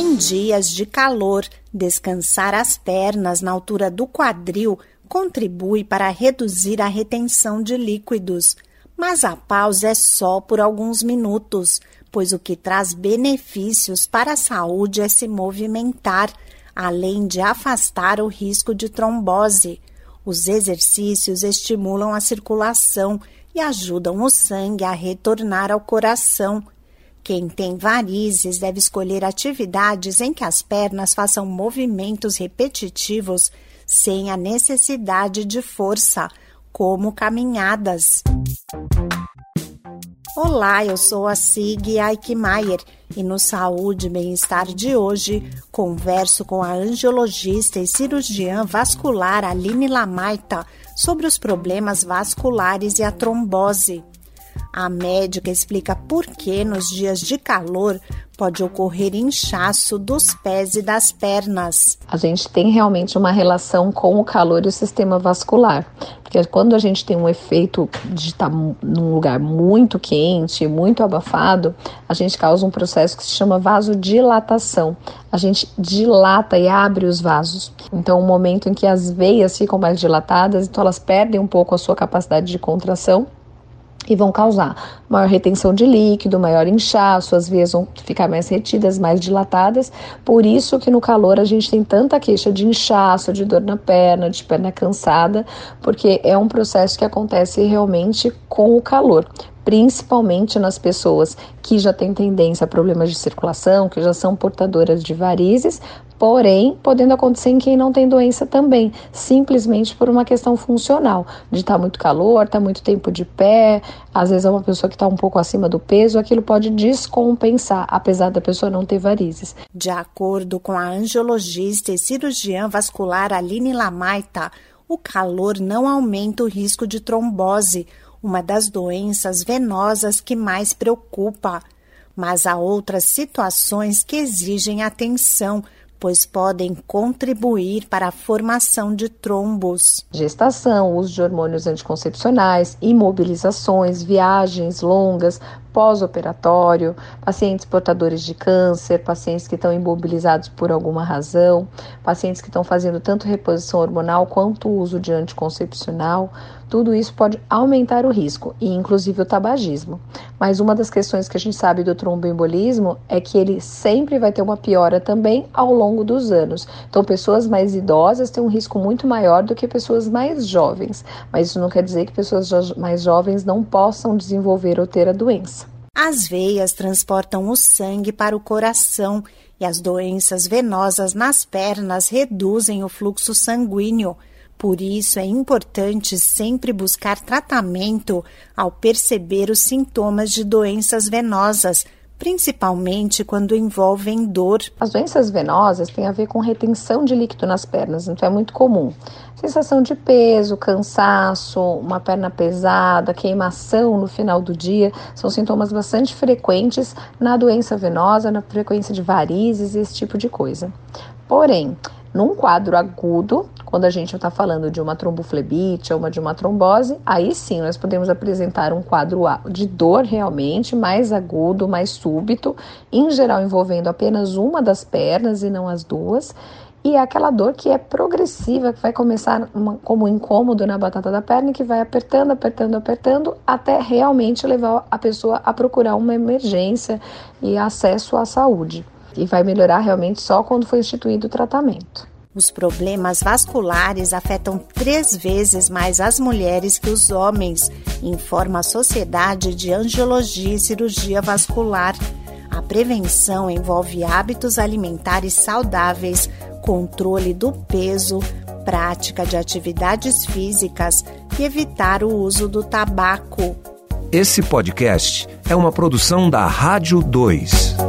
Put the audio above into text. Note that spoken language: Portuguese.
Em dias de calor, descansar as pernas na altura do quadril contribui para reduzir a retenção de líquidos. Mas a pausa é só por alguns minutos, pois o que traz benefícios para a saúde é se movimentar, além de afastar o risco de trombose. Os exercícios estimulam a circulação e ajudam o sangue a retornar ao coração. Quem tem varizes deve escolher atividades em que as pernas façam movimentos repetitivos sem a necessidade de força, como caminhadas. Olá, eu sou a Sig Eichmeier e no Saúde e Bem-Estar de hoje converso com a angiologista e cirurgiã vascular Aline Lamaita sobre os problemas vasculares e a trombose. A médica explica por que nos dias de calor pode ocorrer inchaço dos pés e das pernas. A gente tem realmente uma relação com o calor e o sistema vascular, porque quando a gente tem um efeito de estar num lugar muito quente, muito abafado, a gente causa um processo que se chama vasodilatação. A gente dilata e abre os vasos. Então, o um momento em que as veias ficam mais dilatadas, então elas perdem um pouco a sua capacidade de contração e vão causar maior retenção de líquido, maior inchaço, as veias vão ficar mais retidas, mais dilatadas. Por isso que no calor a gente tem tanta queixa de inchaço, de dor na perna, de perna cansada, porque é um processo que acontece realmente com o calor principalmente nas pessoas que já têm tendência a problemas de circulação, que já são portadoras de varizes, porém podendo acontecer em quem não tem doença também, simplesmente por uma questão funcional, de estar tá muito calor, estar tá muito tempo de pé, às vezes é uma pessoa que está um pouco acima do peso, aquilo pode descompensar, apesar da pessoa não ter varizes. De acordo com a angiologista e cirurgiã vascular Aline Lamaita, o calor não aumenta o risco de trombose, uma das doenças venosas que mais preocupa. Mas há outras situações que exigem atenção, pois podem contribuir para a formação de trombos. Gestação, uso de hormônios anticoncepcionais, imobilizações, viagens longas, pós-operatório, pacientes portadores de câncer, pacientes que estão imobilizados por alguma razão, pacientes que estão fazendo tanto reposição hormonal quanto uso de anticoncepcional, tudo isso pode aumentar o risco, e inclusive o tabagismo. Mas uma das questões que a gente sabe do tromboembolismo é que ele sempre vai ter uma piora também ao longo dos anos. Então, pessoas mais idosas têm um risco muito maior do que pessoas mais jovens, mas isso não quer dizer que pessoas mais jovens não possam desenvolver ou ter a doença. As veias transportam o sangue para o coração e as doenças venosas nas pernas reduzem o fluxo sanguíneo. Por isso é importante sempre buscar tratamento ao perceber os sintomas de doenças venosas, principalmente quando envolvem dor. As doenças venosas têm a ver com retenção de líquido nas pernas, então é muito comum. Sensação de peso, cansaço, uma perna pesada, queimação no final do dia, são sintomas bastante frequentes na doença venosa, na frequência de varizes esse tipo de coisa. Porém, num quadro agudo, quando a gente está falando de uma tromboflebite ou uma, de uma trombose, aí sim nós podemos apresentar um quadro de dor realmente mais agudo, mais súbito, em geral envolvendo apenas uma das pernas e não as duas. E é aquela dor que é progressiva, que vai começar uma, como incômodo na batata da perna, que vai apertando, apertando, apertando, até realmente levar a pessoa a procurar uma emergência e acesso à saúde. E vai melhorar realmente só quando for instituído o tratamento. Os problemas vasculares afetam três vezes mais as mulheres que os homens, informa a Sociedade de Angiologia e Cirurgia Vascular. A prevenção envolve hábitos alimentares saudáveis, controle do peso, prática de atividades físicas e evitar o uso do tabaco. Esse podcast é uma produção da Rádio 2.